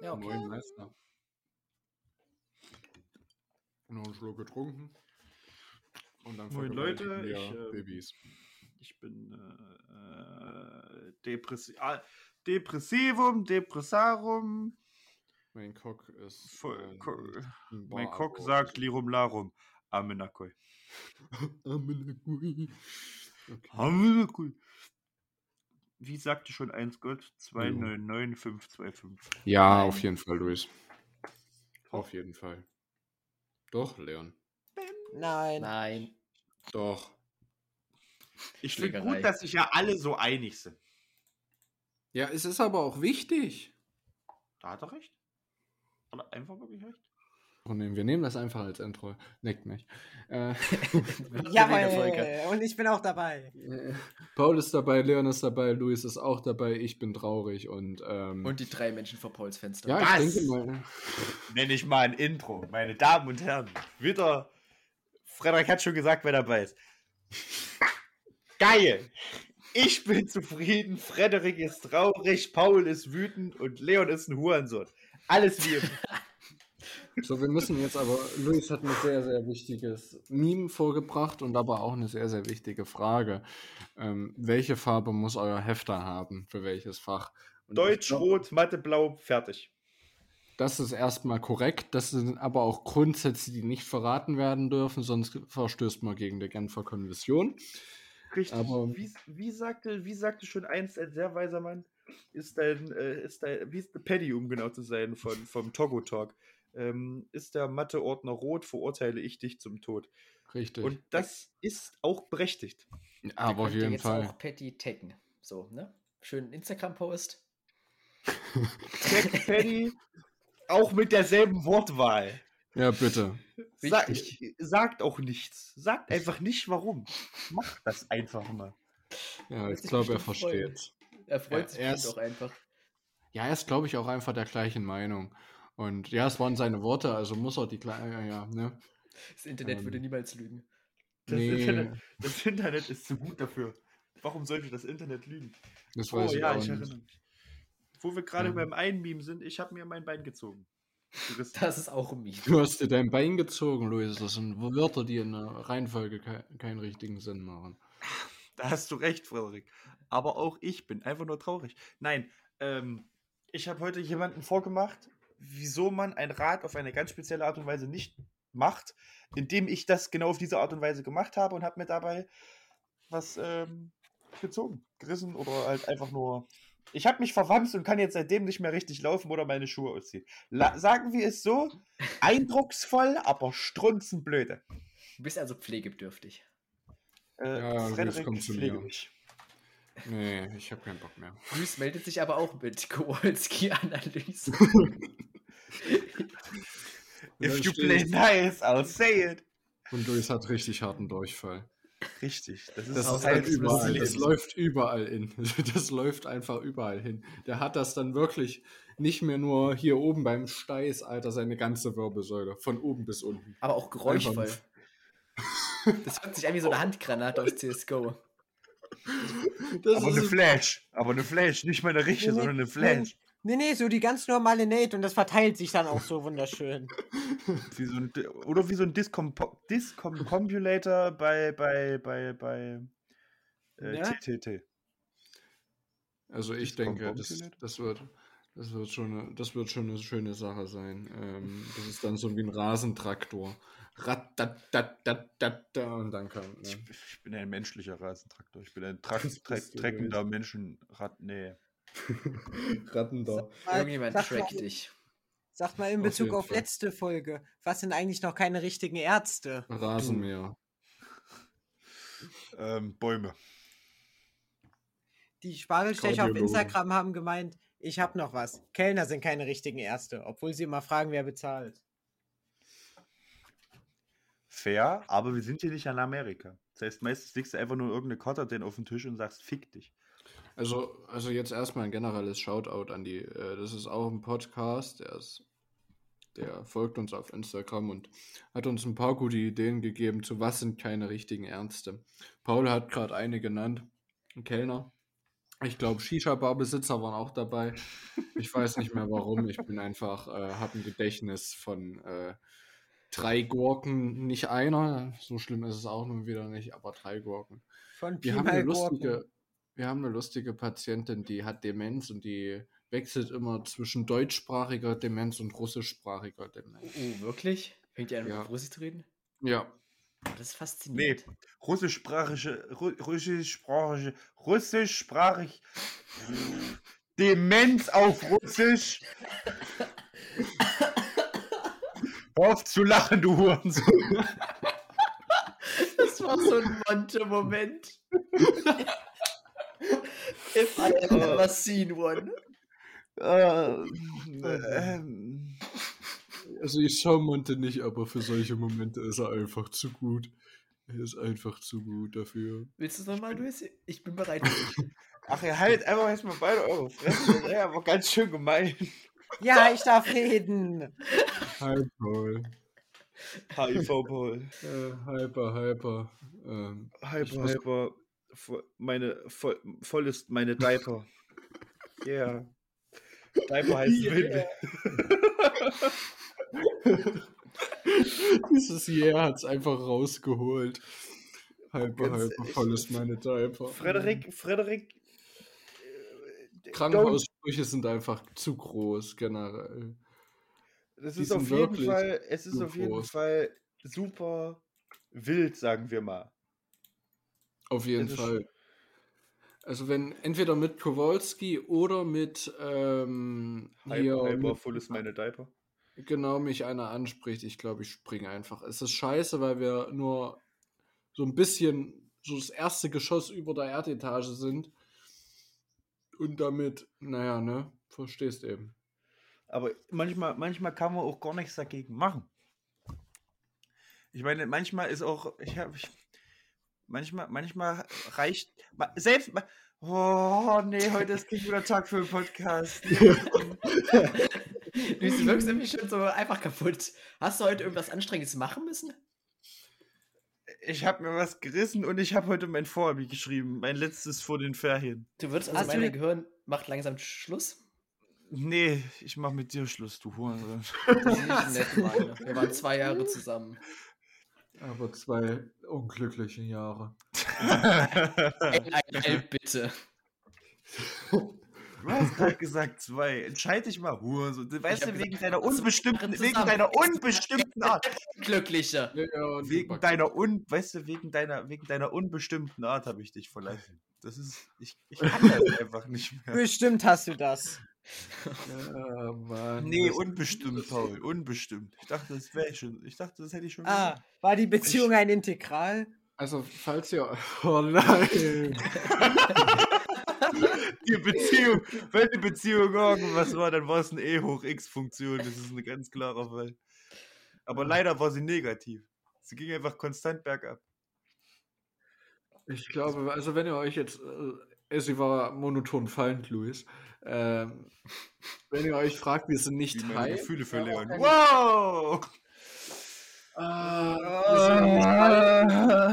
Ja, okay. Neuen Meister. Noch einen Schluck getrunken. Und dann Moin, Leute, ich, ähm, Babys. Ich bin äh, äh, Depressi ah, Depressivum, Depressarum. Mein Cock ist. Voll- Ko- ein Mein Cock sagt Lirum Larum. Amenakoi. Amenakui. Okay. Amenakoi. Wie sagte schon eins Gott? 299525. Ja, Nein. auf jeden Fall, Luis. Auf jeden Fall. Doch, Leon. Nein. Nein. Doch. Ich finde gut, dass sich ja alle so einig sind. Ja, es ist aber auch wichtig. Da hat er recht. Hat er einfach wirklich recht. Oh, nee, wir nehmen das einfach als Intro. Neckt mich. Äh, Jawohl. Und ich bin auch dabei. äh, Paul ist dabei, Leon ist dabei, Luis ist auch dabei, ich bin traurig und. Ähm, Und die drei Menschen vor Pauls Fenster. ja, Was? ich denke mal. Nenne ich mal ein Intro. Meine Damen und Herren. Wieder. Frederik hat schon gesagt, wer dabei ist. Geil. Ich bin zufrieden. Frederik ist traurig. Paul ist wütend. Und Leon ist ein Hurensohn. Alles wie immer. So, wir müssen jetzt aber. Luis hat ein sehr, sehr wichtiges Meme vorgebracht und aber auch eine sehr, sehr wichtige Frage. Ähm, welche Farbe muss euer Hefter haben? Für welches Fach? Und Deutsch, glaub, Rot, Mathe, Blau, fertig. Das ist erstmal korrekt. Das sind aber auch Grundsätze, die nicht verraten werden dürfen, sonst verstößt man gegen die Genfer Konvention. Richtig. Aber- wie, wie, sagte, wie sagte schon einst ein sehr weiser Mann, ist dein, äh, ist dein, wie ist Paddy, um genau zu sein, von, vom Togo Talk, ähm, ist der Matheordner rot, verurteile ich dich zum Tod. Richtig. Und das ist auch berechtigt. aber auf jeden jetzt Fall. auch Patty taggen. So, ne? Schönen Instagram-Post. Tag Paddy, auch mit derselben Wortwahl. Ja, bitte. Sa Wichtig. sagt auch nichts. Sagt einfach nicht warum. Macht das einfach mal. Ja, ich glaube, er bestimmt freuen. versteht. Er freut Ja, sich er ist- auch einfach. Ja, er ist, glaube ich, auch einfach der gleichen Meinung. Und ja, es waren seine Worte, also muss er die gleiche. Ja, ja, ne? Das Internet Ähm, würde niemals lügen. Das, Nee. Internet, das Internet ist zu gut dafür. Warum sollte das Internet lügen? Das Oh weiß ich ja, auch ich nicht. erinnere mich. Wo wir gerade Ja. beim einen Meme sind, ich habe mir mein Bein gezogen. Das ist auch ein Meme. Du hast dir dein Bein gezogen, Luis. Das sind Wörter, die in der Reihenfolge kei keinen richtigen Sinn machen. Da hast du recht, Frederik. Aber auch ich bin einfach nur traurig. Nein, ähm, ich habe heute jemanden vorgemacht, wieso man ein Rad auf eine ganz spezielle Art und Weise nicht macht, indem ich das genau auf diese Art und Weise gemacht habe und habe mir dabei was ähm, gezogen, gerissen oder halt einfach nur. Ich habe mich verwandt und kann jetzt seitdem nicht mehr richtig laufen oder meine Schuhe ausziehen. La sagen wir es so, eindrucksvoll, aber strunzenblöde. Du bist also pflegebedürftig. Äh, Ja, jetzt Frederik, du pflege mir. mich. Nee, ich habe keinen Bock mehr. Luis meldet sich aber auch mit Kowalski-Analyse. If you play nice, I'll say it. Und Luis hat richtig harten Durchfall. Richtig, das ist Das, ist halt überall. Das läuft überall in. Das läuft einfach überall hin. Der hat das dann wirklich nicht mehr nur hier oben beim Steiß, Alter, seine ganze Wirbelsäule. Von oben bis unten. aber auch geräuschvoll. Das hört sich an wie so eine Handgranate aus CSGO. Das Aber eine Flash. Aber eine Flash. Nicht mal eine richtige, sondern eine Flash. Nee, nee, so die ganz normale Nate und das verteilt sich dann auch so wunderschön. Wie so ein, oder wie so ein Discombulator bei, bei, bei, bei äh, Ja? TTT. also ich denke, das, das, wird, das, wird schon eine, das wird schon eine schöne Sache sein. Ähm, das ist dann so wie ein Rasentraktor. Ratatatatata und dann. Ich, Ne? ich bin ein menschlicher Rasentraktor. Ich bin ein treckender Menschenrad. Nee. Ratten da. Irgendjemand trackt mal, dich. Sag mal in Auf Bezug auf Fall. letzte Folge, was sind eigentlich noch keine richtigen Ärzte? Rasenmäher. Ähm, Bäume. Die Spargelstecher auf. Instagram haben gemeint, ich hab noch was. Kellner sind keine richtigen Ärzte, obwohl sie immer fragen, wer bezahlt. Fair, aber wir sind hier nicht in Amerika. Das heißt, meistens legst du einfach nur irgendeine Kotter den auf den Tisch und sagst, fick dich. Also, also jetzt erstmal ein generelles Shoutout an die. Äh, das ist auch ein Podcast, der ist, der folgt uns auf Instagram und hat uns ein paar gute Ideen gegeben, zu was sind keine richtigen Ärzte. Paul hat gerade eine genannt, ein Kellner. Ich glaube, Shisha-Bar-Besitzer waren auch dabei. Ich weiß nicht mehr warum. Ich bin einfach, äh, habe ein Gedächtnis von äh, drei Gurken, nicht einer. So schlimm ist es auch nun wieder nicht, aber drei Gurken. Von Wir haben, eine lustige, wir haben eine lustige Patientin, die hat Demenz und die wechselt immer zwischen deutschsprachiger Demenz und russischsprachiger Demenz. Oh, wirklich? Fängt ihr an, Ja. mit Russisch zu reden? Ja, Oh, das ist faszinierend. Russischsprachige, Ru russischsprachige, russischsprachig. Demenz auf Russisch. Auf zu lachen, du Hurensohn. Das war so ein Monte-Moment. If I have ever seen one. Äh, ähm, also ich schaue Monte nicht, aber für solche Momente ist er einfach zu gut. Er ist einfach zu gut dafür. Willst du es nochmal, Luis? Ich bin bereit. Ach, ihr haltet einfach jetzt mal beide eure Fresse. Das aber ganz schön gemein. Ja, ich darf reden. Hi, Paul. HIV Paul. Äh, hyper, hyper. Ähm, Hyper, hyper. Meine, voll, voll ist meine Diaper. Yeah. Diaper heißt Windel. Dieses Jahr hat es einfach rausgeholt. Hyper, echt. voll ist meine Diaper. Frederik, Frederik. äh, Krankenhaussprüche sind einfach zu groß, generell. Das Die ist auf jeden Fall, es ist auf jeden groß. Fall super wild, sagen wir mal. Auf jeden Fall. Also wenn entweder mit Kowalski oder mit ähm, hier Hyper, voll ist meine Diaper. genau mich einer anspricht, ich glaube, ich springe einfach. Es ist scheiße, weil wir nur so ein bisschen so das erste Geschoss über der Erdetage sind. Und damit, naja, ne, verstehst eben. Aber manchmal, manchmal kann man auch gar nichts dagegen machen. Ich meine, manchmal ist auch, ich habe, ich, manchmal, manchmal reicht, selbst, oh nee, heute ist kein guter Tag für einen Podcast. Du wirkst nämlich schon so einfach kaputt. Hast du heute irgendwas Anstrengendes machen müssen? Ich habe mir was gerissen und ich habe heute mein Vorhabi geschrieben, mein letztes vor den Ferien. Du würdest also mein Gehirn macht langsam Schluss? Nee, ich mach mit dir Schluss, du Hurensohn. Das ist nicht nett, meine. Wir waren zwei Jahre zusammen. Aber zwei unglückliche Jahre. Eineinhalb bitte. Du hast gerade gesagt zwei. Entscheid dich mal, Hurensohn. Weißt hab du, wegen deiner unbestimmten, wegen deiner unbestimmten Art. Glücklicher. Ja, Wegen deiner un, weißt du, wegen deiner, wegen deiner unbestimmten Art habe ich dich verlassen. Das ist, ich, ich kann das einfach nicht mehr. Bestimmt hast du das. Ja, Mann, Nee, unbestimmt, Paul, unbestimmt. Ich dachte, das wäre schon, ich dachte, das hätte ich schon Ah, gesagt. war die Beziehung ein Integral? Also, falls ihr. Oh nein! Die Beziehung, wenn die Beziehung irgendwas war, dann war es eine E hoch X-Funktion. Das ist ein ganz klarer Fall. Aber leider war sie negativ. Sie ging einfach konstant bergab. Ich glaube, also, wenn ihr euch jetzt. Äh, sie war monoton fallend, Luis. Ähm, wenn ihr euch fragt, wir sind nicht Wie meine high. Gefühle für Leon. okay. Wow! Ah, wir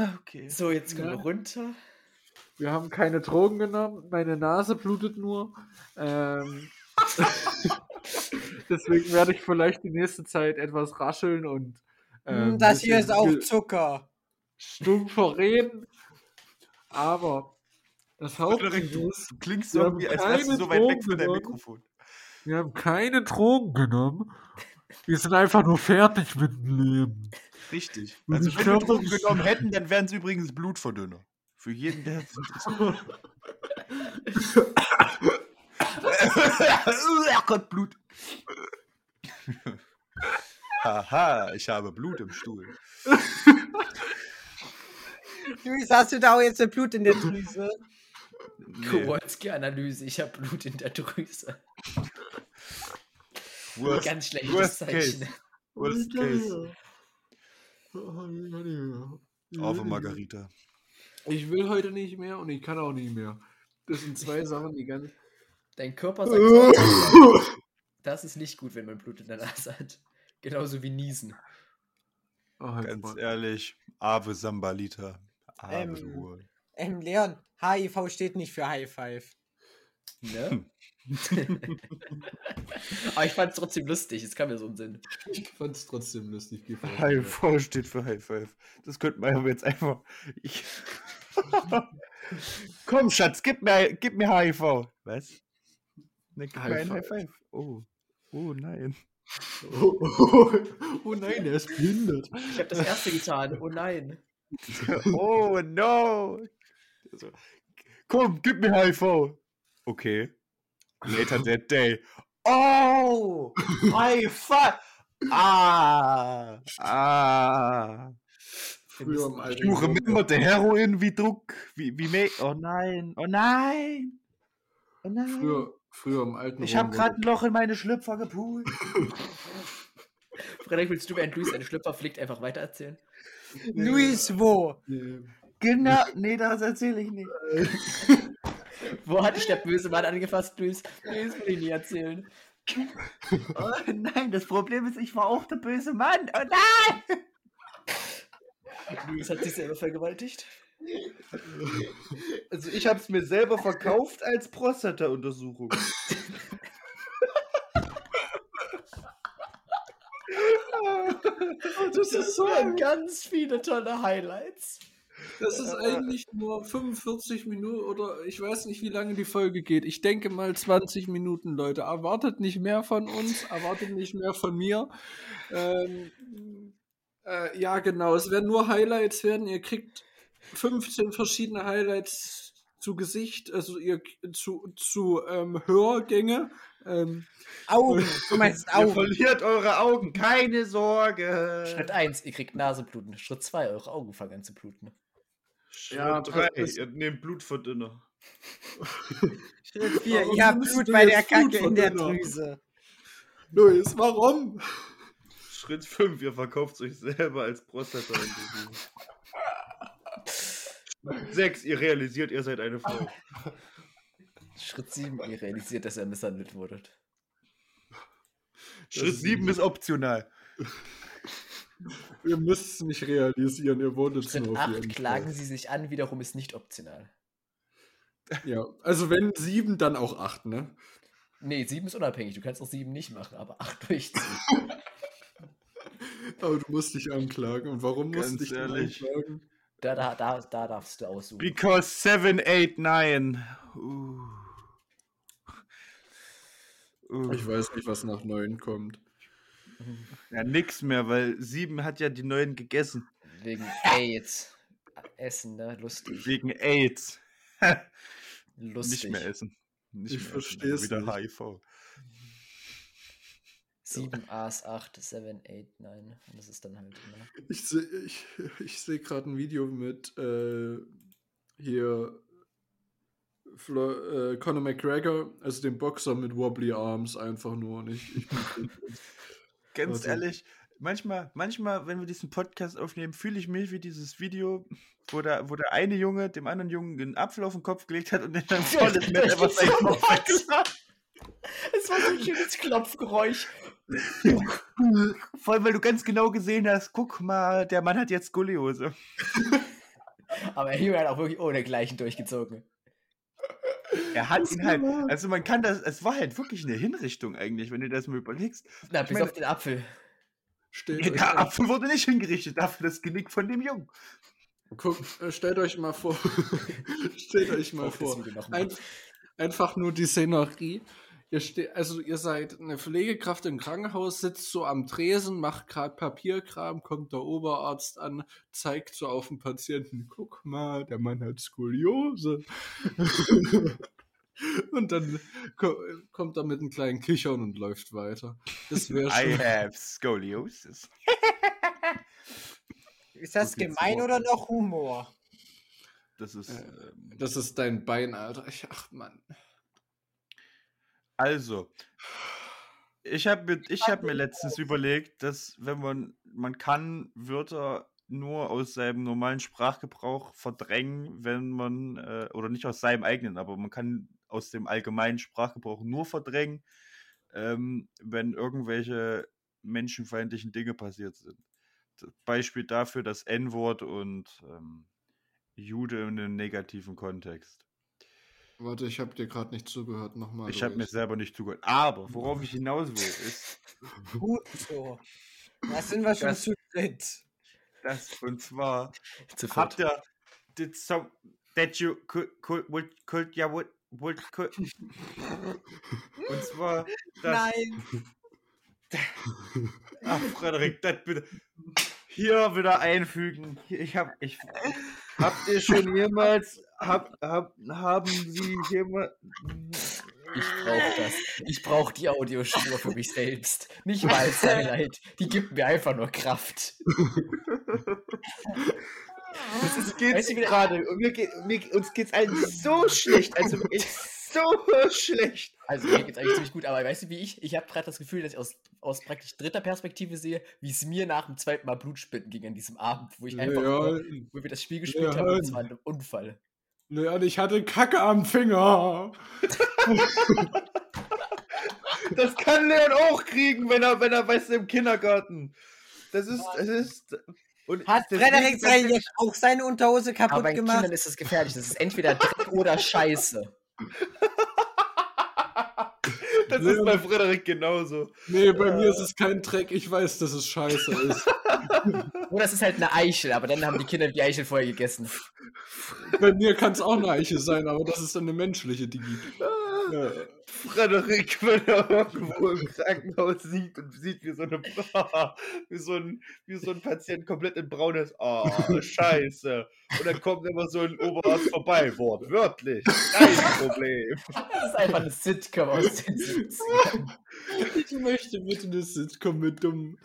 sind okay. So, jetzt kommen Ja. wir runter. Wir haben keine Drogen genommen, meine Nase blutet nur. Ähm, deswegen werde ich vielleicht die nächste Zeit etwas rascheln und. Hm, ähm, das hier ist auch Zucker. stumpfer reden. Aber das Frederik, du, klingst Wir irgendwie, als wärst du keine so weit weg Drogen von deinem. Mikrofon. wir haben keine Drogen genommen. Wir sind einfach nur fertig mit dem Leben. Richtig. Und Also wenn wir Drogen genommen hätten, dann wären es übrigens Blutverdünner. Für jeden, der es. Ach Gott, Blut. Haha, ich habe Blut im Stuhl. Luis, hast du da auch jetzt ein Blut in der Drüse? Nee, Kowalski-Analyse, ich habe Blut in der Drüse. worst, Ganz schlechtes worst Zeichen. case. worst case. Auf Margarita. Ich will heute nicht mehr und ich kann auch nicht mehr. Das sind zwei Sachen, die ganz. Dein Körper sagt, so, das ist nicht gut, wenn man Blut in der Nase hat. Genauso wie Niesen. Oh, Ganz mal. ehrlich, Ave Sambalita. Ave Ähm. Ähm, Leon, HIV steht nicht für High Five. Ne? Aber ich fand es trotzdem lustig, es kam mir so einen Sinn. Ich fand es trotzdem lustig. Five steht für High Five. Das könnte man aber jetzt einfach. Ich Komm, Schatz, gib mir, gib mir HIV. Was? Ne, gib mir High ein High Five. Five. Oh. Oh nein. Oh, oh, oh nein, er ist behindert. Ich habe das erste getan, oh nein. Oh no. So, Komm, gib mir HIV. Okay. Later that day. Oh! High Five! Ah! Ah! Früher im müssen- alten You remember the heroin wie Druck? Wie, wie me Oh nein! Oh nein! Oh nein! Früher, früher im alten ich habe gerade ein Loch in meine Schlüpfer gepult. Frederik, willst du, während Luis eine Schlüpfer fliegt, einfach weitererzählen? Luis, wo? Nee. Genau, nee, das erzähle ich nicht. Wo hat dich der böse Mann angefasst, Luis? Luis will ich nie erzählen. Oh nein, das Problem ist, ich war auch der böse Mann. Oh nein! Luis hat sich selber vergewaltigt. Also ich habe es mir selber verkauft als Prostata-Untersuchung. Das ist so ganz viele tolle Highlights. Das ist eigentlich nur 45 Minuten oder ich weiß nicht, wie lange die Folge geht. Ich denke mal 20 Minuten, Leute. Erwartet nicht mehr von uns, erwartet nicht mehr von mir. Ähm, äh, ja, genau. Es werden nur Highlights werden. Ihr kriegt 15 verschiedene Highlights zu Gesicht, also ihr zu, zu ähm, Hörgänge. Ähm, Augen. Du meinst Ihr Augen. verliert eure Augen, keine Sorge. Schritt 1, ihr kriegt Nasenbluten. Schritt 2, eure Augen fangen an zu bluten. Schritt Ja, drei, ihr nehmt Blutverdünner. Schritt 4. Warum Ihr habt Blut bei der Kacke in der? Drüse. Luis, warum? Schritt 5, ihr verkauft euch selber als Prostata-Untersuchung. 6, ihr realisiert, ihr seid eine Frau. Schritt 7, ihr realisiert, dass ihr misshandelt wurdet. Schritt 7 ist optional. Ihr müsst es nicht realisieren, ihr wurdet es nur auf 8, jeden klagen sie sich an, wiederum ist nicht optional. Ja, also wenn sieben, dann auch acht, ne? Nee, 7 ist unabhängig. Du kannst auch 7 nicht machen, aber 8 durchziehen. Aber du musst dich anklagen. Und warum musst du dich denn ehrlich. anklagen? Da, da, da, da darfst du aussuchen. Because 7, 8, 9. Uh. Uh. Ich weiß nicht, was nach neun kommt. Ja, nix mehr, weil 7 hat ja die neuen gegessen. Wegen AIDS. Essen, ne? Lustig. Wegen AIDS. Lustig. Nicht mehr essen. Nicht Ich mehr versteh's essen. Wieder nicht. HIV. 7 A's, 8, 7, 8, 9. Und das ist dann halt immer. Ich sehe ich, ich seh gerade ein Video mit äh, hier Flo, äh, Conor McGregor, also dem Boxer mit Wobbly Arms, einfach nur. Und ich, ich Ganz Also- ehrlich, manchmal, manchmal, wenn wir diesen Podcast aufnehmen, fühle ich mich wie dieses Video, wo der, wo der eine Junge dem anderen Jungen einen Apfel auf den Kopf gelegt hat und den dann volles mit einfach seinen Kopf. Es war so ein schönes Klopfgeräusch. Vor allem, weil du ganz genau gesehen hast, guck mal, der Mann hat jetzt Skoliose. Aber Junge hat auch wirklich ohne Gleichen durchgezogen. Er hat ihn halt, also man kann das, es war halt wirklich eine Hinrichtung eigentlich, wenn du das mal überlegst. Na, Ich bis meine- auf den Apfel. Stellt euch, Der mal, Apfel wurde nicht hingerichtet, dafür das Genick von dem Jungen. guck, äh, stellt euch mal vor. stellt euch mal vor. Ein, einfach nur die Szenerie. Ihr ste also ihr seid eine Pflegekraft im Krankenhaus, sitzt so am Tresen, macht gerade Papierkram, kommt der Oberarzt an, zeigt so auf den Patienten, guck mal, der Mann hat Skoliose. und dann ko kommt er mit einem kleinen Kichern und läuft weiter. Das wäre I schon. have Scoliosis. Ist das gemein oder noch Humor? Das ist. Äh, ähm, Das ist dein Bein, Alter. Ich, ach Mann. Also, ich habe mir, ich hab mir letztens überlegt, dass wenn man, man kann Wörter nur aus seinem normalen Sprachgebrauch verdrängen, wenn man, äh, oder nicht aus seinem eigenen, aber man kann aus dem allgemeinen Sprachgebrauch nur verdrängen, ähm, wenn irgendwelche menschenfeindlichen Dinge passiert sind. Beispiel dafür das N-Wort und ähm, Jude in einem negativen Kontext. Warte, ich habe dir gerade nicht zugehört. Nochmal. Ich habe mir selber nicht zugehört. Aber worauf ich hinaus will, ist, Gut so. Da sind wir schon Das- zu dritt. dass, und zwar, habt ihr, did some, that you could, could, would, could, ja, would, would, could. Und zwar, dass, Nein. ach, Frederik, das bitte, hier wieder einfügen. Ich hab, ich, habt ihr schon jemals, hab, hab, haben Sie jemals, Ich brauche das. Ich brauche die Audiospur für mich selbst. Nicht mal als Highlight. Die gibt mir einfach nur Kraft. das ist, Weißt geht's du, gerade, mir geht, mir, uns geht's allen so schlecht, also wirklich so schlecht. Also mir geht's eigentlich ziemlich gut, aber weißt du wie ich? Ich habe gerade das Gefühl, dass ich aus, aus praktisch dritter Perspektive sehe, wie es mir nach dem zweiten Mal Blutspenden ging an diesem Abend, wo ich einfach Ja, nur, wo wir das Spiel gespielt Ja. haben und es war ein Unfall. Leon, ich hatte Kacke am Finger. Das kann Leon auch kriegen, wenn er, wenn er, weißt du, im Kindergarten. Das ist, das ist. Und Hat Frederik jetzt auch seine Unterhose Aber kaputt bei gemacht? Kindern ist das gefährlich. Das ist entweder Dreck oder Scheiße. Das ist bei Frederik genauso. Nee, bei mir ist es kein Dreck. Ich weiß, dass es scheiße ist. Oder es ist halt eine Eichel, aber dann haben die Kinder die Eichel vorher gegessen. bei mir kann es auch eine Eiche sein, aber das ist dann eine menschliche. Ja. Frederik, wenn er irgendwo im Krankenhaus sieht und sieht, wie so, eine, wie so, ein, wie so ein Patient komplett in braun ist. Ah, scheiße. Und dann kommt immer so ein Oberarzt vorbei, wortwörtlich. Kein Problem. Das ist einfach eine Sitcom aus den 70ern. Ich möchte bitte eine Sitcom mit dummen.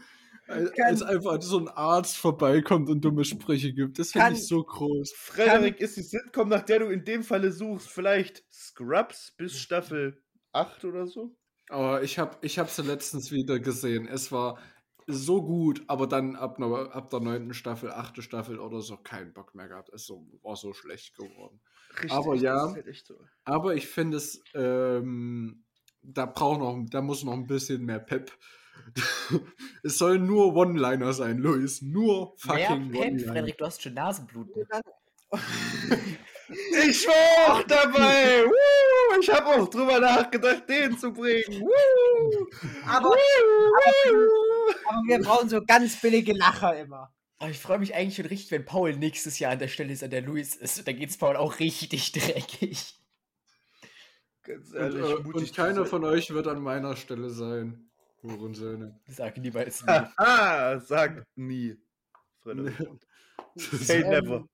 Als, einfach so ein Arzt vorbeikommt und dumme Sprüche gibt. Das finde ich so groß. Frederik ist die Sitcom, nach der du in dem Falle suchst. Vielleicht Scrubs bis Staffel 8 oder so? Aber ich habe ich hab sie letztens wieder gesehen. Es war so gut, aber dann ab, ab der neunten Staffel, achte Staffel oder so, keinen Bock mehr gehabt. Es so, war so schlecht geworden. Richtig, Aber das ja. halt echt so. Aber ich finde es, ähm, da braucht noch, da muss noch ein bisschen mehr Pep. es sollen nur One-Liner sein, Luis. Nur Naja, fucking Pep, One-Liner. Frederik, du hast schon Nasenbluten. Ich war auch dabei! Woo! Ich habe auch drüber nachgedacht, den zu bringen. Woo! Aber, Woo! aber wir brauchen so ganz billige Lacher immer. Oh, ich freue mich eigentlich schon richtig, wenn Paul nächstes Jahr an der Stelle ist, an der Luis ist. Da geht's Paul auch richtig dreckig. Ganz Und, ehrlich, äh, und zu keiner sein. von euch wird an meiner Stelle sein. Hurensöhne. Sag niemals nie. Haha, sag nie. Frederik. Say never.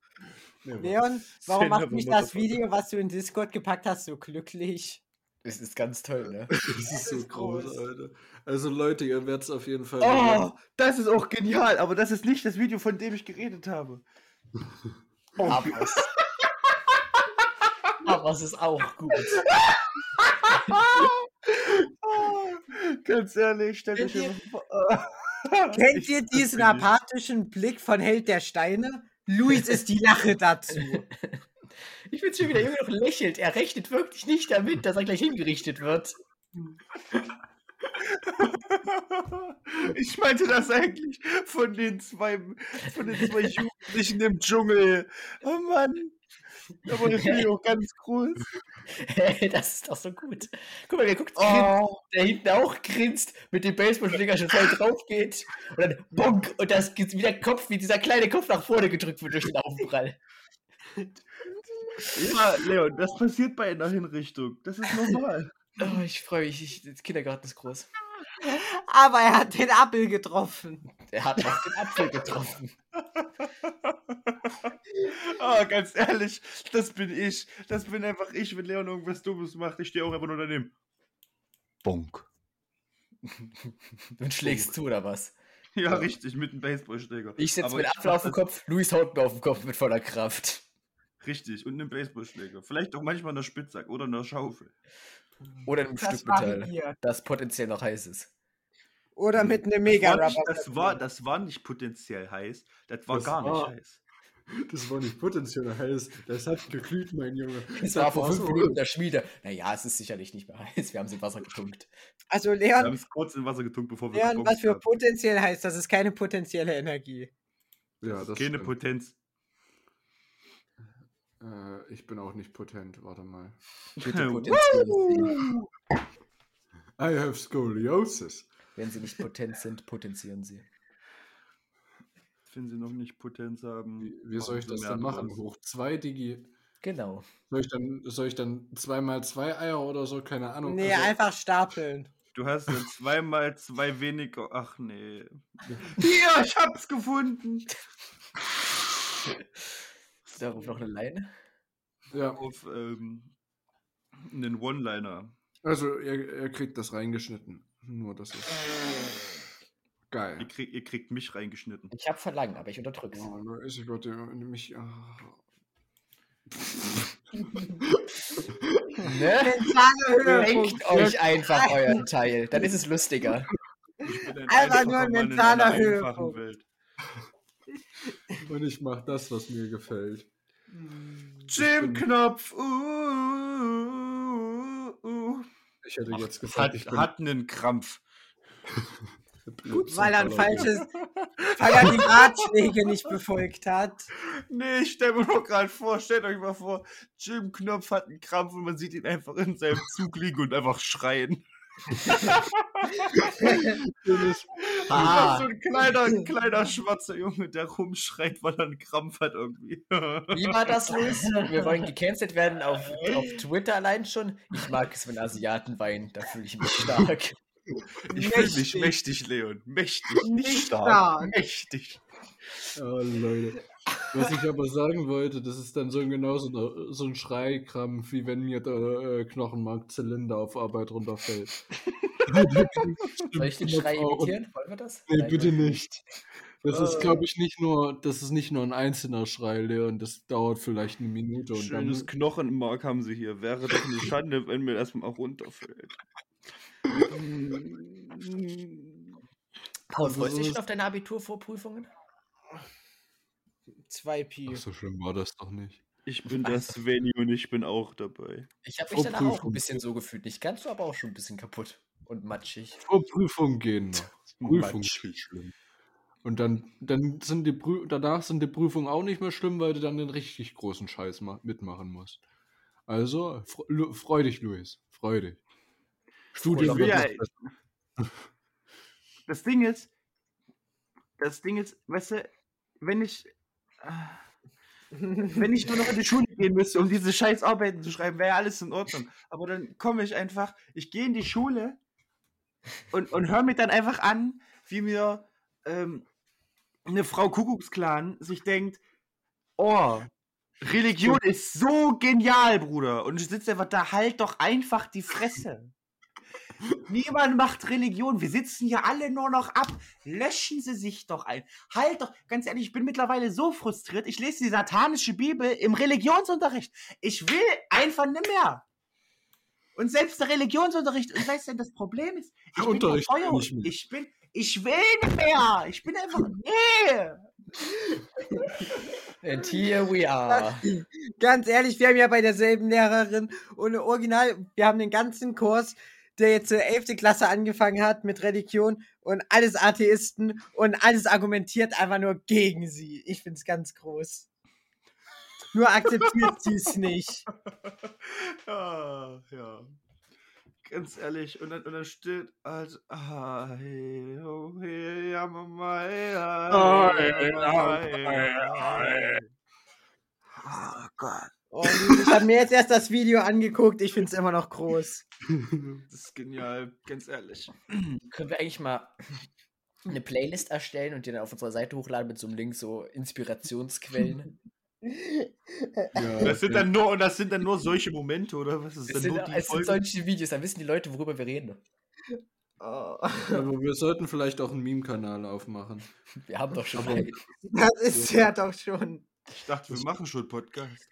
Leon, warum Say macht mich das. Video, was du in Discord gepackt hast, so glücklich? Das ist ganz toll, ne? Das ist so groß, groß. Alter. Also Leute, ihr werdet es auf jeden Fall. Oh, das ist auch genial, aber das ist nicht das Video, von dem ich geredet habe. Oh, Aber es, aber es ist auch gut. Ganz ehrlich, stell dich Kennt mal vor. Kennt ihr diesen apathischen Blick von Held der Steine? Luis ist die Lache dazu. Ich bin schon wieder immer noch lächelt. Er rechnet wirklich nicht damit, dass er gleich hingerichtet wird. Ich meinte das eigentlich von den zwei, von den zwei Jugendlichen im Dschungel. Oh Mann. Aber das finde ich auch ganz groß. das ist doch so gut. Guck mal, der guckt, Oh, der hinten auch grinst, mit dem Baseballschläger schon voll drauf geht. Und dann bonk, und das geht wie der Kopf, wie dieser kleine Kopf nach vorne gedrückt wird durch den Aufprall. ja, Leon, das passiert bei einer Hinrichtung. Das ist normal. Oh, ich freue mich, ich, der Kindergarten ist groß. Aber er hat den Appel getroffen. Er hat auch den Apfel getroffen. Ah, ganz ehrlich, das bin ich. Das bin einfach ich, wenn Leon irgendwas Dummes macht. Ich stehe auch einfach nur daneben. Bonk. Und schlägst zu, oder was? Ja, richtig, mit einem Baseballschläger. Ich setze Aber mir den Apfel auf den Kopf, Luis haut mir auf den Kopf mit voller Kraft. Richtig, und einem Baseballschläger. Vielleicht auch manchmal einer Spitzhack oder einer Schaufel. Oder einem Das Stück Metall, wir. das potenziell noch heiß ist. Oder mit einem Das mega war, nicht, das, war, das war nicht potenziell heiß, das war Das gar nicht war- heiß. Das war nicht potenziell heiß. Das hat geglüht, mein Junge. Es war vor fünf so- Minuten in der Schmiede. Naja, es ist sicherlich nicht mehr heiß. Wir haben sie in Wasser getunkt. Also Wir haben Leon, es kurz in Wasser getunkt, bevor wir Leon, was für haben. potenziell heißt, das ist keine potenzielle Energie. Ja, das Keine stimmt. Potenz. Äh, ich bin auch nicht potent, warte mal. Bitte potenzieren Sie. I have scoliosis. Wenn Sie nicht potent sind, potenzieren Sie. Wenn sie noch nicht Potenz haben. Wie, wie soll ich das dann machen? Hoch zwei Digi. Genau. Soll ich dann, soll ich dann zweimal zwei Eier oder so? Keine Ahnung. Nee, Also, einfach stapeln. Du hast ja zweimal zwei weniger. Ach nee. Hier, ich hab's gefunden. Darauf noch eine Leine. ja, Auf ähm, einen One-Liner. also ihr, ihr kriegt das reingeschnitten. Nur das ist geil. Ihr, krieg, ihr kriegt mich reingeschnitten. Ich habe Verlangen, aber ich unterdrück's. Oh, nur ist ich wollte mich. ah. Ne? Denkt euch einfach euren Teil. Dann ist es lustiger. Ich bin ein Einfach nur ein mentaler Höhepunkt. Und ich mach das, was mir gefällt. Jim-Knopf. Uh, uh, uh. Ich hätte jetzt gesagt, Hat, ich bin hat einen Krampf. Weil er ein falsches, weil er die Ratschläge nicht befolgt hat. Nee, ich stell mir nur gerade vor, stellt euch mal vor, Jim Knopf hat einen Krampf und man sieht ihn einfach in seinem Zug liegen und einfach schreien. Ah. So ein kleiner, ein kleiner schwarzer Junge, der rumschreit, weil er einen Krampf hat irgendwie. Wie war das, Luis? Wir wollen gecancelt werden auf, auf Twitter allein schon. Ich mag es, wenn Asiaten weinen. Da fühle ich mich stark. Ich fühle mich Mächtig. mächtig, Leon. Mächtig, nicht Nicht stark. stark. Mächtig. Oh, Leute. Was ich aber sagen wollte, das ist dann so ein genauso eine- so ein Schreikrampf, wie wenn mir der äh, Knochenmarkzylinder auf Arbeit runterfällt. Soll ich den Schrei imitieren? Wollen wir das? Nee, Nein, bitte nicht. Das ist, glaube ich, nicht nur, das ist nicht nur ein einzelner Schrei, Leon. Das dauert vielleicht eine Minute und Schönes dann. Knochenmark haben sie hier. Wäre doch eine Schande, wenn mir das mal runterfällt. Paul, freust du dich schon auf deine Abiturvorprüfungen? 2 Pi. Ach, so schlimm war das doch nicht. Ich bin der Sveni und ich bin auch dabei. Ich habe mich danach auch ein bisschen so gefühlt. Nicht ganz so, aber auch schon ein bisschen kaputt und matschig. Vor Prüfung gehen noch. Prüfung ist schlimm. Und dann, dann sind die Prü danach sind die Prüfungen auch nicht mehr schlimm, weil du dann den richtig großen Scheiß ma- mitmachen musst. Also, fr Lu- freu dich, Luis. Freu dich. Studium wird Ja, noch ey. besser. Das Ding ist, das Ding ist, weißt du, wenn ich, wenn ich nur noch in die Schule gehen müsste, um diese scheiß Arbeiten zu schreiben, wäre ja alles in Ordnung. Aber dann komme ich einfach, ich gehe in die Schule und, und höre mir dann einfach an, wie mir ähm, eine Frau Kuckucksklan sich denkt, oh, Religion ist so genial, Bruder. Und ich sitze einfach da, halt doch einfach die Fresse. Niemand macht Religion. Wir sitzen hier alle nur noch ab. Löschen Sie sich doch ein. Halt doch, ganz ehrlich, ich bin mittlerweile so frustriert. Ich lese die satanische Bibel im Religionsunterricht. Ich will einfach nicht mehr. Und selbst der Religionsunterricht, und weißt du, das Problem ist, ich Der bin Unterricht nicht mehr. ich bin, ich will nicht mehr. Ich bin einfach, nee. And here we are. Ganz ehrlich, wir haben ja bei derselben Lehrerin und original, wir haben den ganzen Kurs, der jetzt zur 11. Klasse angefangen hat mit Religion und alles Atheisten und alles argumentiert einfach nur gegen sie. Ich find's ganz groß. Nur akzeptiert sie es nicht. ja, ja. Ganz ehrlich, und dann, und dann steht halt, ah, hey, oh, hey, ja, Mama, hey, ja, hey, Mama, hey, ja, hey. Oh Gott, Und ich habe mir jetzt erst das Video angeguckt, ich find's immer noch groß. das ist genial, ganz ehrlich. Können wir eigentlich mal eine Playlist erstellen und die dann auf unserer Seite hochladen mit so einem Link, so Inspirationsquellen? Ja, Das sind ja. dann nur, und das sind dann nur solche Momente, oder was? Ist Es sind, nur die es sind solche Videos, dann wissen die Leute, worüber wir reden. Oh, Aber wir sollten vielleicht auch einen Meme-Kanal aufmachen. Wir haben doch schon Aber- einen. das ist ja doch schon. Ich dachte, wir machen schon Podcast.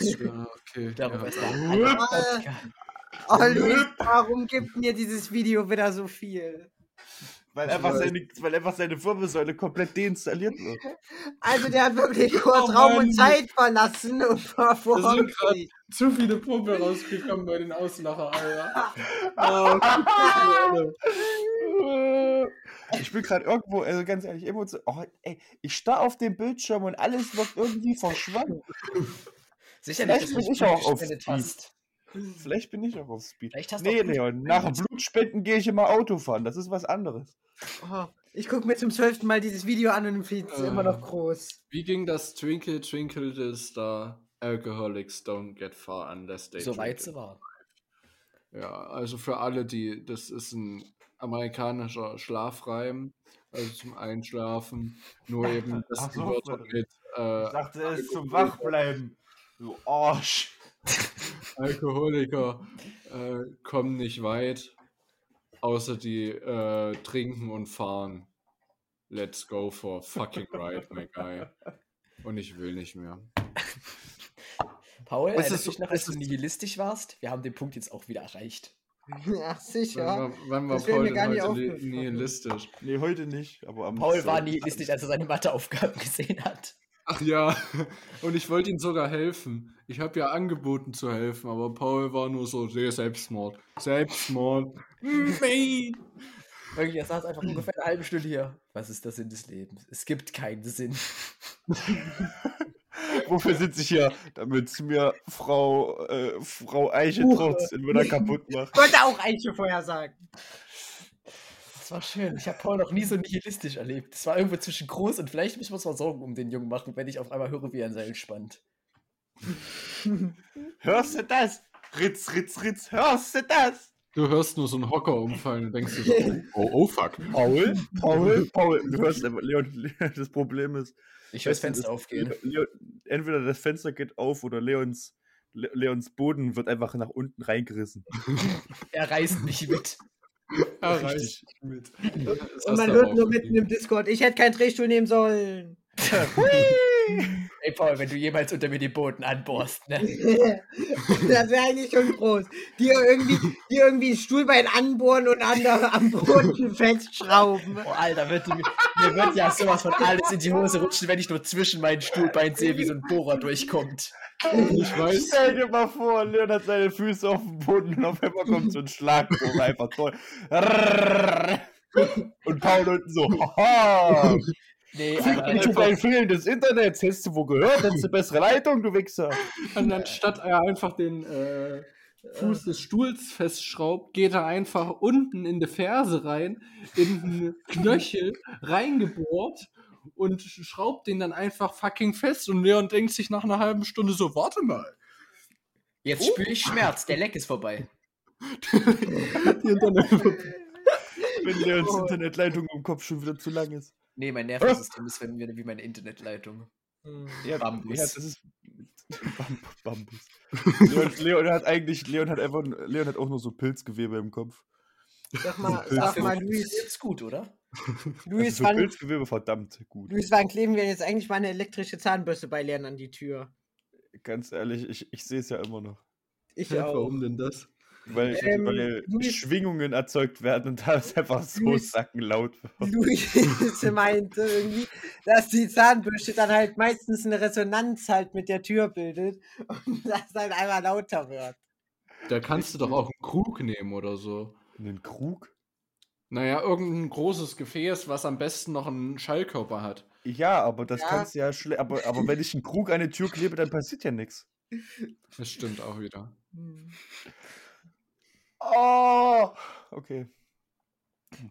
Ja, okay. Darüber ja. ist der andere Podcast. Oh, Luis, warum gibt mir dieses Video wieder so viel? Weil einfach, seine, weil einfach seine Wirbelsäule komplett deinstalliert wird. Also der hat wirklich kurz Oh Raum und. Zeit verlassen und war vor Da sind grad zu viele Pumpe rausgekommen bei den Auslacher, Alter. Oh, Ich bin gerade irgendwo, also ganz ehrlich, emotional. Oh, ey, ich starr auf den Bildschirm und alles wird irgendwie verschwommen. Sicherlich, Vielleicht bin ich auch auf Speed. hast. Vielleicht bin ich auch auf Speed. Vielleicht hast du Nee, Leon, nach. Blutspenden gehe ich immer Auto fahren. Das ist was anderes. Oh, ich gucke mir zum zwölften Mal dieses Video an und finde es Äh. immer noch groß. Wie ging das Twinkle Twinkle Little Star? Alcoholics don't get far unless they So drink weit it. sie war. Ja, also für alle, die, das ist ein amerikanischer Schlafreim, also zum Einschlafen. Nur eben das Ach so, mit äh, Ich dachte, es ist zum Wachbleiben. Du Arsch. Alkoholiker äh, kommen nicht weit, außer die äh, trinken und fahren. Let's go for fucking ride, my guy. Und ich will nicht mehr. Paul, erinnerst ist du dich so- noch, als du ist- nihilistisch warst? Wir haben den Punkt jetzt auch wieder erreicht. Ach, sicher. Wann war, Paul gar nicht heute nihilistisch? Nee, heute nicht. Aber am Paul war nihilistisch, als er seine Matheaufgaben gesehen hat. Ach ja, und ich wollte ihm sogar helfen. Ich habe ja angeboten zu helfen, aber Paul war nur so, sehr Selbstmord. Selbstmord. Wirklich, er saß einfach ungefähr eine halbe Stunde hier. Was ist der Sinn des Lebens? Es gibt keinen Sinn. Wofür sitze ich hier? Damit mir Frau, äh, Frau Eiche Huch. trotz in wieder kaputt macht. Ich wollte auch Eiche vorher sagen. Das war schön. Ich habe Paul noch nie so nihilistisch erlebt. Es war irgendwo zwischen groß und vielleicht müssen wir uns mal Sorgen um den Jungen machen, wenn ich auf einmal höre, wie er ein Seil spannt. Hörst du das? Ritz, Ritz, Ritz, hörst du das? Du hörst nur so einen Hocker umfallen und denkst dir so, oh, oh fuck. Paul, Paul, Paul, du hörst einfach, Leon, Leon, das Problem ist, Ich höre das Fenster aufgehen. Leon, entweder das Fenster geht auf oder Leons, Le Leons Boden wird einfach nach unten reingerissen. Er reißt mich mit. Er reißt mit. Und man hört nur mitten im Discord, ich hätte keinen Drehstuhl nehmen sollen. Ey, Paul, wenn du jemals unter mir den Boden anbohrst, ne? das wäre eigentlich schon groß. Die irgendwie, die irgendwie ein Stuhlbein anbohren und an der, am Boden festschrauben. Oh, Alter, wird mir wird ja sowas von alles in die Hose rutschen, wenn ich nur zwischen meinen Stuhlbeinen sehe, wie so ein Bohrer durchkommt. Ich weiß, Stell dir mal vor, Leon hat seine Füße auf dem Boden und auf einmal kommt so ein Schlagbohrer einfach toll. Und Paul unten so, haha, Nee, fick dich ein fehlendes Internet, hast du wo gehört? Hast du bessere Leitung, du Wichser? und anstatt er einfach den äh, Fuß des Stuhls festschraubt, geht er einfach unten in die Ferse rein, in den Knöchel reingebohrt und schraubt den dann einfach fucking fest. Und Leon denkt sich nach einer halben Stunde so, warte mal. jetzt spüre ich Schmerz, der Leck ist vorbei. Die Internet- Wenn Leons Internetleitung im Kopf schon wieder zu lang ist. Nee, mein Nervensystem ist wenn wir- wie meine Internetleitung. Ja, Bambus. Ja, das ist Bam Bambus. Leon, Leon hat eigentlich, Leon hat einfach, Leon hat auch nur so Pilzgewebe im Kopf. Sag mal, sag mal, Luis, Ist gut, oder? Luis, also für wann, Pilzgewebe verdammt gut. Luis, wann kleben wir jetzt eigentlich mal eine elektrische Zahnbürste bei Leon an die Tür? Ganz ehrlich, ich, ich sehe es ja immer noch. Ich auch. Warum denn das? Weil, Ähm, weil Luis- Schwingungen erzeugt werden und da ist einfach so Luis- sackenlaut wird. Luis meinte irgendwie, dass die Zahnbürste dann halt meistens eine Resonanz halt mit der Tür bildet und das dann einmal lauter wird. Da kannst du doch auch einen Krug nehmen oder so. Einen Krug? Naja, irgendein großes Gefäß, was am besten noch einen Schallkörper hat. Ja, aber das Ja. kannst du ja schle aber, aber wenn ich einen Krug an die Tür klebe, dann passiert ja nichts. Das stimmt auch wieder. Oh! Okay.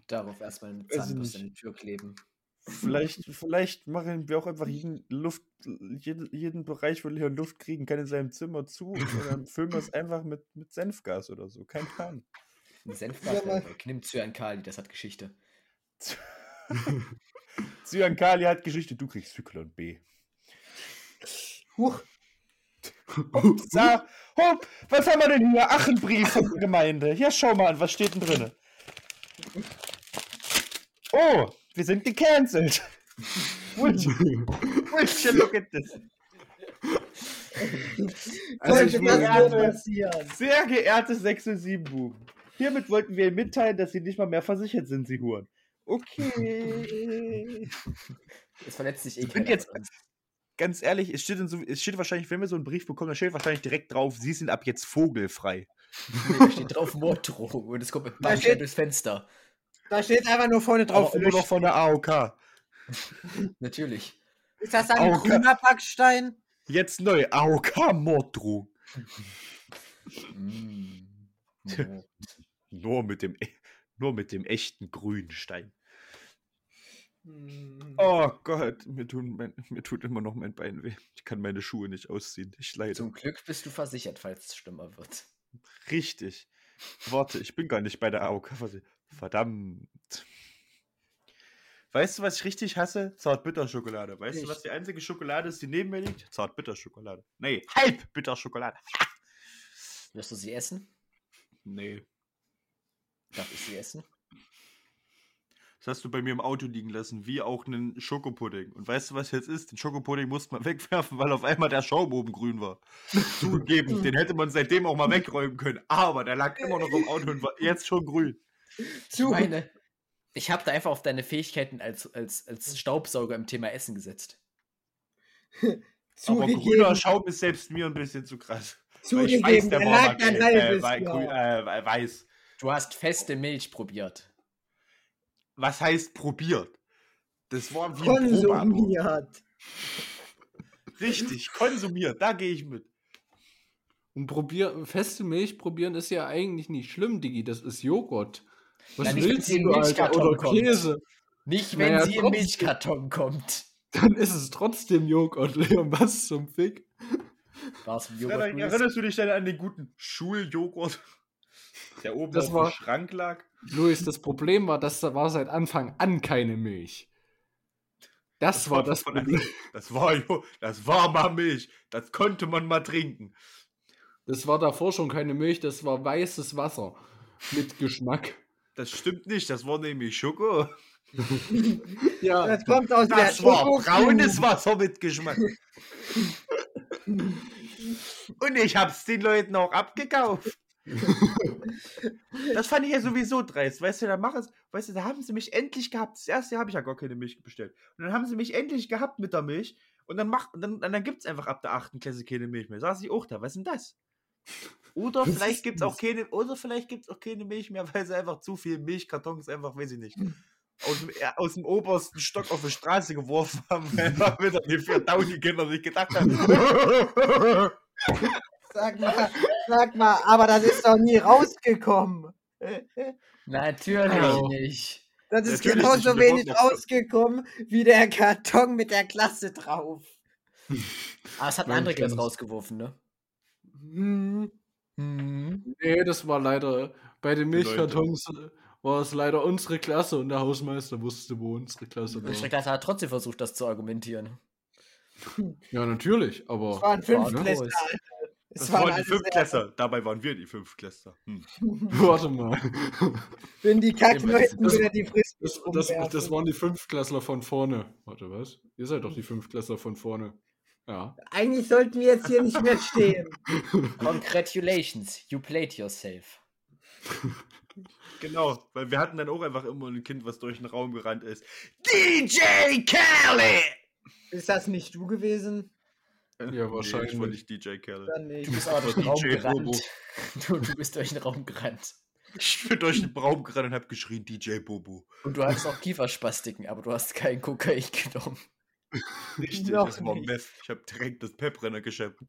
Darauf erstmal eine Zahnbürste nicht. die Tür kleben. Vielleicht, vielleicht machen wir auch einfach jeden Luft, jeden, jeden Bereich, wo Leon Luft kriegen kann, in seinem Zimmer zu und dann füllen wir es einfach mit, mit Senfgas oder so. Kein Plan. Senfgas Ja, mal- ja, weg. Nimm Cyankali, das hat Geschichte. Cyankali hat Geschichte, du kriegst Zyklon B. Huch, Sa Hopp, was haben wir denn hier? Ach, ein Brief von der Gemeinde. Ja, schau mal an, was steht denn drin? Oh, wir sind gecancelt. Would you, would you look at this? Also nur passieren? Sehr geehrte 6 und 7 Buben, hiermit wollten wir Ihnen mitteilen, dass Sie nicht mal mehr versichert sind, Sie Huren. Okay. Es verletzt sich eh bin keiner jetzt- von uns. Ganz ehrlich, es steht, in so, es steht wahrscheinlich, wenn wir so einen Brief bekommen, dann steht wahrscheinlich direkt drauf, Sie sind ab jetzt vogelfrei. Nee, da steht drauf Morddrohung und es kommt mit Da steht- durchs Fenster. Da steht einfach nur vorne drauf. Aber immer noch von der AOK. Natürlich. Ist das ein Auge. grüner Backstein? Jetzt neu, AOK-Morddrohung. Mm. Nur mit dem, e- nur mit dem echten Grünstein. Hm. Oh Gott, mir, tun mein, mir tut immer noch mein Bein weh. Ich kann meine Schuhe nicht ausziehen. Ich leide. Zum Glück bist du versichert, falls es schlimmer wird. Richtig. Warte, ich bin gar nicht bei der AOK. Verdammt. Weißt du, was ich richtig hasse? Zartbitterschokolade. Weißt du, was die einzige Schokolade ist, die neben mir liegt? Zartbitterschokolade. Nee, Halbbitterschokolade. Wirst du sie essen? Nee. Darf ich sie essen? Das hast du bei mir im Auto liegen lassen, wie auch einen Schokopudding. Und weißt du, was jetzt ist? Den Schokopudding musste man wegwerfen, weil auf einmal der Schaum oben grün war. Zugegeben, den hätte man seitdem auch mal wegräumen können. Aber der lag immer noch im Auto und war jetzt schon grün. Ich Zu, meine, ich habe da einfach auf deine Fähigkeiten als, als, als Staubsauger im Thema Essen gesetzt. Aber zugegeben, grüner Schaum ist selbst mir ein bisschen zu krass. Weil ich zugegeben, der der war lag mal ein gelb, halbes äh, äh, weiß. Du hast feste Milch probiert. Was heißt probiert? Das war wie konsumiert. Richtig, konsumiert, da gehe ich mit. Und probier, feste Milch probieren ist ja eigentlich nicht schlimm, Digi. Das ist Joghurt. Was wenn willst sie in du, Alter? Milchkarton Oder kommt. Käse? Nicht, wenn Naja, sie im. Milchkarton kommt. Dann ist es trotzdem Joghurt, Leon. Was zum Fick? War es ein Frederik, Joghurt? erinnerst du dich denn an den guten Schuljoghurt, der oben Das auf war- dem Schrank lag? Luis, das Problem war, dass da war seit Anfang an keine Milch. Das, war das von Problem. Das war, das war mal Milch. Das konnte man mal trinken. Das war davor schon keine Milch, das war weißes Wasser mit Geschmack. Das stimmt nicht, das war nämlich Schoko. Ja, Das kommt aus Das der war braunes Wasser mit Geschmack. Und ich hab's den Leuten auch abgekauft. Das fand ich ja sowieso dreist. Weißt du, da mach es, weißt du, da haben sie mich endlich gehabt. Das erste Jahr habe ich ja gar keine Milch bestellt. Und dann haben sie mich endlich gehabt mit der Milch. Und dann macht, dann, dann gibt's einfach ab der achten Klasse keine Milch mehr. Saß ich auch da. Was ist denn das? Oder vielleicht gibt's auch keine, oder vielleicht gibt's auch keine Milch mehr, weil sie einfach zu viel Milchkartons einfach, weiß ich nicht, aus dem, äh, aus dem obersten Stock auf die Straße geworfen haben, weil einfach wieder die vier Downy-Kinder sich gedacht haben. Sag mal, sag mal, aber das ist doch nie rausgekommen. Natürlich Hallo. nicht. Das ist Natürlich genauso wenig rausgekommen wie der Karton mit der Klasse drauf. Aber es hat eine andere Klasse rausgeworfen, ne? Hm. Mhm. nee, das war leider, bei den Die Leute. Milchkartons äh, war es leider unsere Klasse und der Hausmeister wusste, wo unsere Klasse Unsere war. Klasse hat trotzdem versucht, das zu argumentieren. Ja, natürlich, aber Es waren War Fünftklässler. Es Das waren waren die Fünftklässler. Dabei waren wir die Fünftklässler. Hm. warte mal. Wenn die Kackleuten Das- wieder die Frist Das, das, das waren die Fünftklässler von vorne. Warte, was? Ihr seid doch die Fünftklässler von vorne. Ja. Eigentlich sollten wir jetzt hier nicht mehr stehen. Congratulations, you played yourself. Genau, weil wir hatten dann auch einfach immer ein Kind, was durch den Raum gerannt ist. DJ Kelly! Ist das nicht du gewesen? Ja, wahrscheinlich. Nee, ich war nicht DJ nicht. Du bist aber durch den Raum gerannt. Du, du bist durch den Raum gerannt. Ich bin durch den Raum gerannt und hab geschrien, DJ Bobo. Und du hattest auch Kieferspastiken, aber du hast kein Kokain genommen. Richtig, Noch das war nicht. Meth. Ich hab direkt das Pepbrenner geschöpft.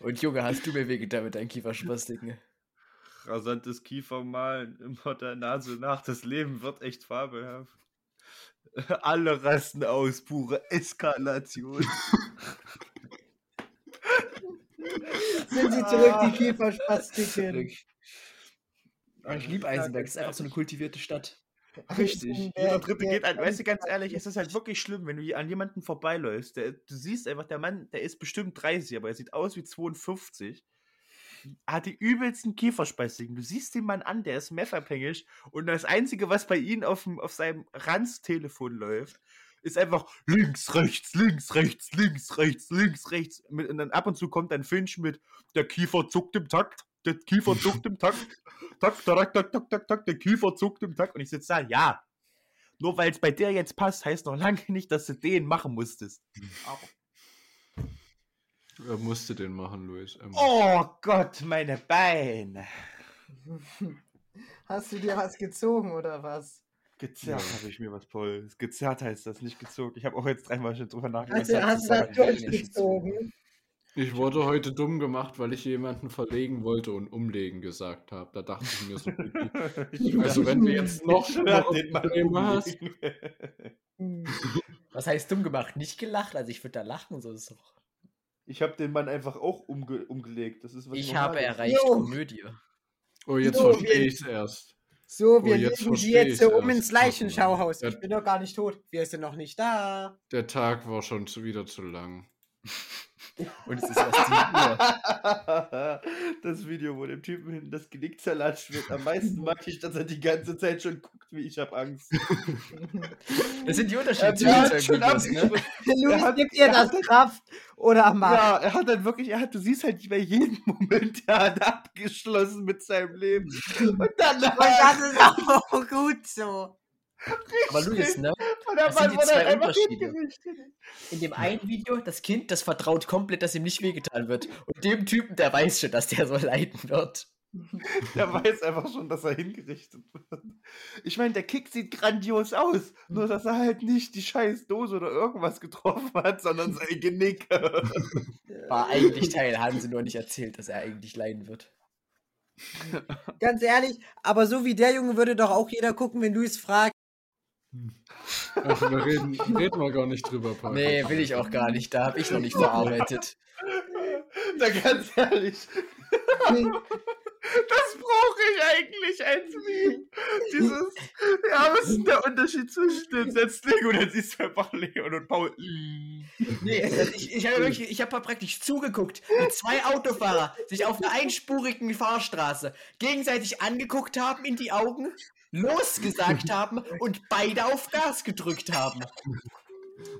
Und Junge, hast du mir wehgetan mit deinen Kieferspastiken? Rasantes Kiefermalen, immer der Nase nach. Das Leben wird echt fabelhaft. Alle rasten aus, pure Eskalation. Sind sie zurück, die Kieferspastiken? Ich liebe Eisenberg, es ist einfach so eine kultivierte Stadt. Richtig. Der- Jeder Dritte geht an. Weißt du, ganz ehrlich, es ist halt wirklich schlimm, wenn du an jemanden vorbeiläufst. Der, du siehst einfach, der Mann, der ist bestimmt 30, aber er sieht aus wie 52. Hat die übelsten Kieferspastiken. Du siehst den Mann an, der ist messabhängig und das Einzige, was bei ihm auf, auf seinem Ranztelefon läuft, ist einfach links, rechts, links, rechts, links, rechts, links, rechts. Und dann ab und zu kommt ein Finch mit, der Kiefer zuckt im Takt, der Kiefer zuckt im Takt, tak, tak, tak, tak, tak, tak, der Kiefer zuckt im Takt. Und ich sitze da, ja, nur weil es bei dir jetzt passt, heißt noch lange nicht, dass du den machen musstest. Aber, Er musste den machen, Luis. Ähm, oh Gott, meine Beine. Hast du dir was gezogen oder was? Gezerrt Ja. habe ich mir was, Paul. Gezerrt heißt das, nicht gezogen. Ich habe auch jetzt dreimal schon drüber nachgedacht. Also, hast du das durchgezogen? Ich wurde heute dumm gemacht, weil ich jemanden verlegen wollte und umlegen gesagt habe. Da dachte ich mir so, Ich also wenn du jetzt noch Mann Probleme hast, umlegen. Was heißt dumm gemacht? Nicht gelacht? Also ich würde da lachen, so ist doch. Ich habe den Mann einfach auch umge umgelegt. Das ist was Ich habe Normales. erreicht Jo. Komödie. oh, jetzt So, verstehe ich es erst. So, Oh, wir jetzt legen sie jetzt so um ins Leichenschauhaus. Ich bin doch gar nicht tot. Wir sind noch nicht da. Der Tag war schon zu, wieder zu lang. Und es ist erst 7 Uhr. das Video, wo dem Typen hinten das Genick zerlatscht wird. Am meisten mag ich, dass er die ganze Zeit schon guckt, wie ich habe Angst. Das sind die Er Unterschiede zwischen den schon Videos, ne? abgeschlossen. Luis, hat- gibt ihr das hat- Kraft oder Macht? Ja, er hat dann wirklich, er hat, du siehst halt bei jedem Moment, er hat abgeschlossen mit seinem Leben. Und dann Und das ist auch gut so. Aber Luis, ne? Das sind die zwei einfach Unterschiede. In dem einen Video, das Kind, das vertraut komplett, dass ihm nicht wehgetan wird. Und dem Typen, der weiß schon, dass der so leiden wird. Der weiß einfach schon, dass er hingerichtet wird. Ich meine, der Kick sieht grandios aus. Nur, dass er halt nicht die scheiß Dose oder irgendwas getroffen hat, sondern sein Genick. War eigentlich Teil, haben sie nur nicht erzählt, dass er eigentlich leiden wird. Ganz ehrlich, aber so wie der Junge würde doch auch jeder gucken, wenn Luis fragt. Also, da reden, reden wir gar nicht drüber, Paul. Nee, will ich auch gar nicht. Da habe ich noch nicht verarbeitet. da ganz ehrlich. Das brauche ich eigentlich als Meme. Dieses, ja, was ist der Unterschied zwischen den Setzlingen und dann siehst du einfach Leon und Paul. Nee, also ich, ich habe wirklich, ich habe praktisch zugeguckt, wie zwei Autofahrer sich auf einer einspurigen Fahrstraße gegenseitig angeguckt haben in die Augen, losgesagt haben und beide auf Gas gedrückt haben.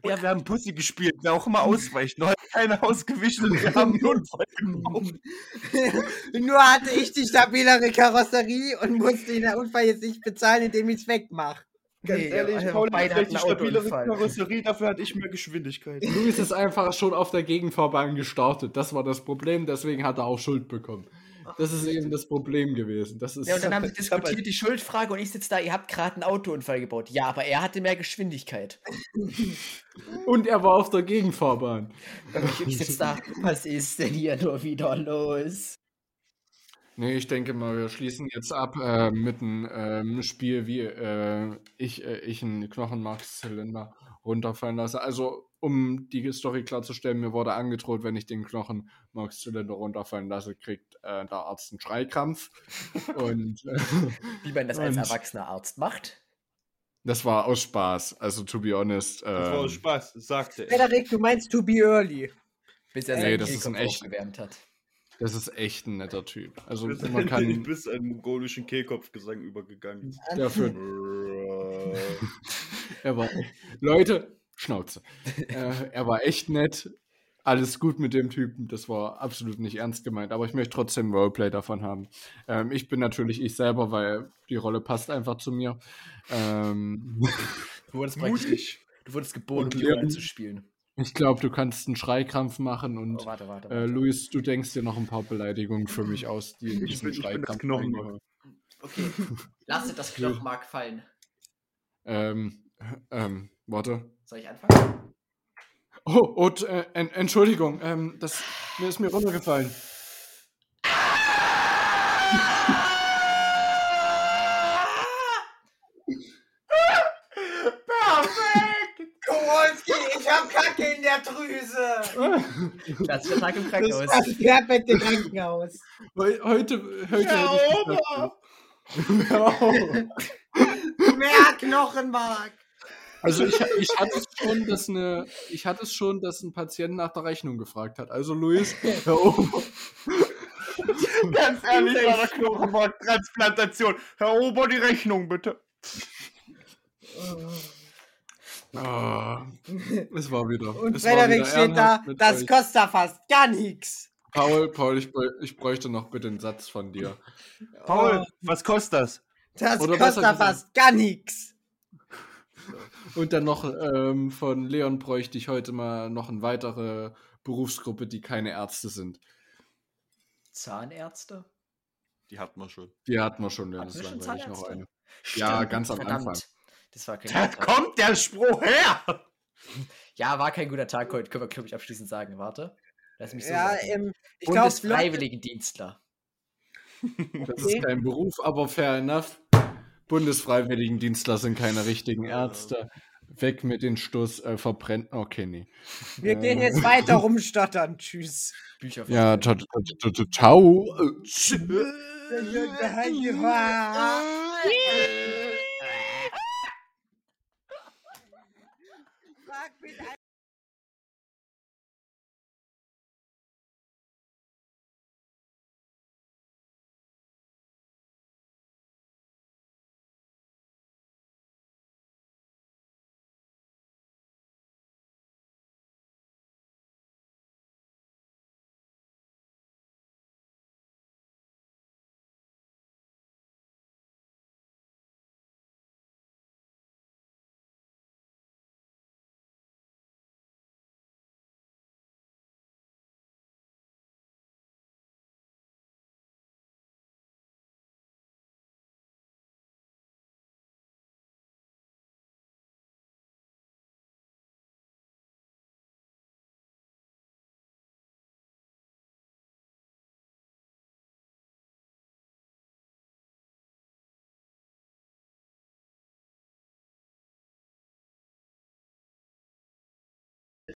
Ja, wir haben Pussy gespielt, wer auch immer ausweicht. Nur hat keiner ausgewichen und wir haben nur einen Unfall gebaut. Nur hatte ich die stabilere Karosserie und musste den Unfall jetzt nicht bezahlen, indem ich es wegmache. Ganz Nee, ehrlich, also Paul hat vielleicht die stabilere. Karosserie, dafür hatte ich mehr Geschwindigkeit. Luis ist einfach schon auf der Gegenfahrbahn gestartet. Das war das Problem, deswegen hat er auch Schuld bekommen. Das ist eben das Problem gewesen. Das ist, Ja, und dann haben sie ich hab diskutiert die Schuldfrage und ich sitze da, ihr habt gerade einen Autounfall gebaut. Ja, aber er hatte mehr Geschwindigkeit. und er war auf der Gegenfahrbahn. Und ich sitze da, was ist denn hier nur wieder los? Nee, ich denke mal, wir schließen jetzt ab äh, mit einem ähm, Spiel, wie äh, ich, äh, ich einen Knochenmarkszylinder runterfallen lasse. Also, um die Story klarzustellen, mir wurde angedroht, wenn ich den Knochenmarkszylinder runterfallen lasse, kriegt äh, der Arzt einen Schreikrampf. Und äh, Wie man das als erwachsener Arzt macht. das war aus Spaß. Also, to be honest. Das war ähm, aus Spaß, sagte er. Frederik, du meinst to be early. Bis er Nee, seinen das ist ein Kehlkopf echt- aufgewärmt hat. Das ist echt ein netter Typ. Also, Du bist, man du kann bist einen mongolischen Kehlkopfgesang übergegangen. dafür Er war. Leute, Schnauze. äh, er war echt nett. Alles gut mit dem Typen. Das war absolut nicht ernst gemeint. Aber ich möchte trotzdem Roleplay davon haben. Ähm, ich bin natürlich ich selber, weil die Rolle passt einfach zu mir. Ähm, Du wurdest Mutig. Du wurdest geboren, um Rolle Leon- zu spielen. ich glaube, du kannst einen Schreikrampf machen und Oh, warte, warte, äh, warte. Luis, du denkst dir noch ein paar Beleidigungen für mich aus, die in Ich diesen bin- ich bin das Schreikrampf. Okay. Lasst das Knochenmark fallen. Ähm, ähm, warte. Soll ich anfangen? Oh, und, äh, en Entschuldigung, ähm, das mir ist mir runtergefallen. Perfekt! Kowalski, ich hab Kacke in der Drüse. Klassischer Tag im Krankenhaus. Das perfekte Krankenhaus. Heu- Heute, heute Herr Ober! gesagt, Mehr Knochenmark. Also ich, ich hatte es schon, dass eine, ich hatte es schon, dass ein Patient nach der Rechnung gefragt hat. Also Luis, Herr Ober, Ganz ehrlich, bei der Knochenmarktransplantation. Herr Ober, die Rechnung bitte. Ah, es war wieder. Und Frederik steht da, das euch. kostet fast gar nichts. Paul, Paul, ich, ich bräuchte noch bitte einen Satz von dir. Paul, was kostet das? Das Oder kostet fast gar nichts. Und dann noch ähm, von Leon bräuchte ich heute mal noch eine weitere Berufsgruppe, die keine Ärzte sind. Zahnärzte? Die hat man schon. Die hatten wir schon, Leon. Hatten Das wir schon langweilig noch Zahnärzte? eine. Ja, ganz am verdammt. Anfang. Das war kein Da guter Tag. kommt der Spruch her! Ja, war kein guter Tag heute, können wir, glaube ich, abschließend sagen. Warte. Lass mich so Ja, sagen. ähm, ich Bundesfreiwilligendienstler. Das Okay. ist kein Beruf, aber fair enough. Bundesfreiwilligendienstler sind keine richtigen Ärzte. Weg mit den Stoß, äh, verbrennt. Okay, nee. wir gehen Äh, jetzt weiter rumstottern. Tschüss. Bücher Ja, ta- ta- ciao.